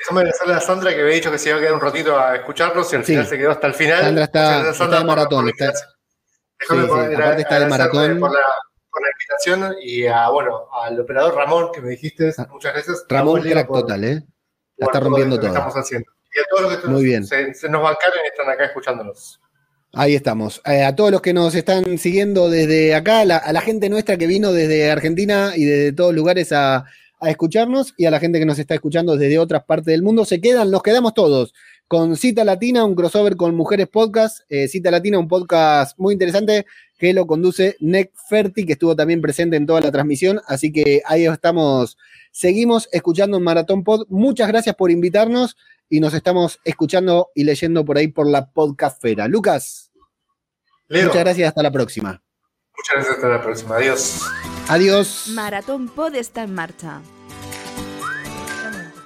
déjame agradecerle a Sandra que había dicho que se iba a quedar un ratito a escucharnos y al Sí. final se quedó hasta el final. Sandra está, gracias, está Sandra, de maratón. está-. Déjame Sí, aparte está de maratón. Por la, por la invitación y a, bueno, al operador Ramón que me dijiste, Ah, muchas gracias. Ramón, Leo, crack por- total, ¿eh? La está rompiendo todo. estamos haciendo. Y a todos los que Muy bien. Se, se nos bancaron y están acá escuchándonos. Ahí estamos. Eh, a todos los que nos están siguiendo desde acá, la- a la gente nuestra que vino desde Argentina y desde todos lugares a, a escucharnos y a la gente que nos está escuchando desde otras partes del mundo, se quedan, nos quedamos todos con Cita Latina, un crossover con Mujeres Podcast. Eh, Cita Latina, un podcast muy interesante que lo conduce Nick Ferti, que estuvo también presente en toda la transmisión. Así que ahí estamos. Seguimos escuchando en Maratón Pod. Muchas gracias por invitarnos y nos estamos escuchando y leyendo por ahí por la podcastfera. Lucas. Leo, Muchas gracias, hasta la próxima. muchas gracias. Hasta la próxima. Adiós. Adiós. Maratón Pod está en marcha.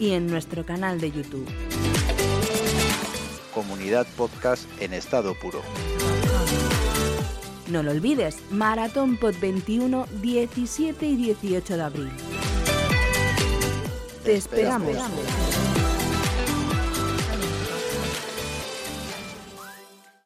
y en nuestro canal de YouTube. Comunidad Podcast en estado puro. No lo olvides, Maratón Pod 21, 17 y 18 de abril. Te esperamos.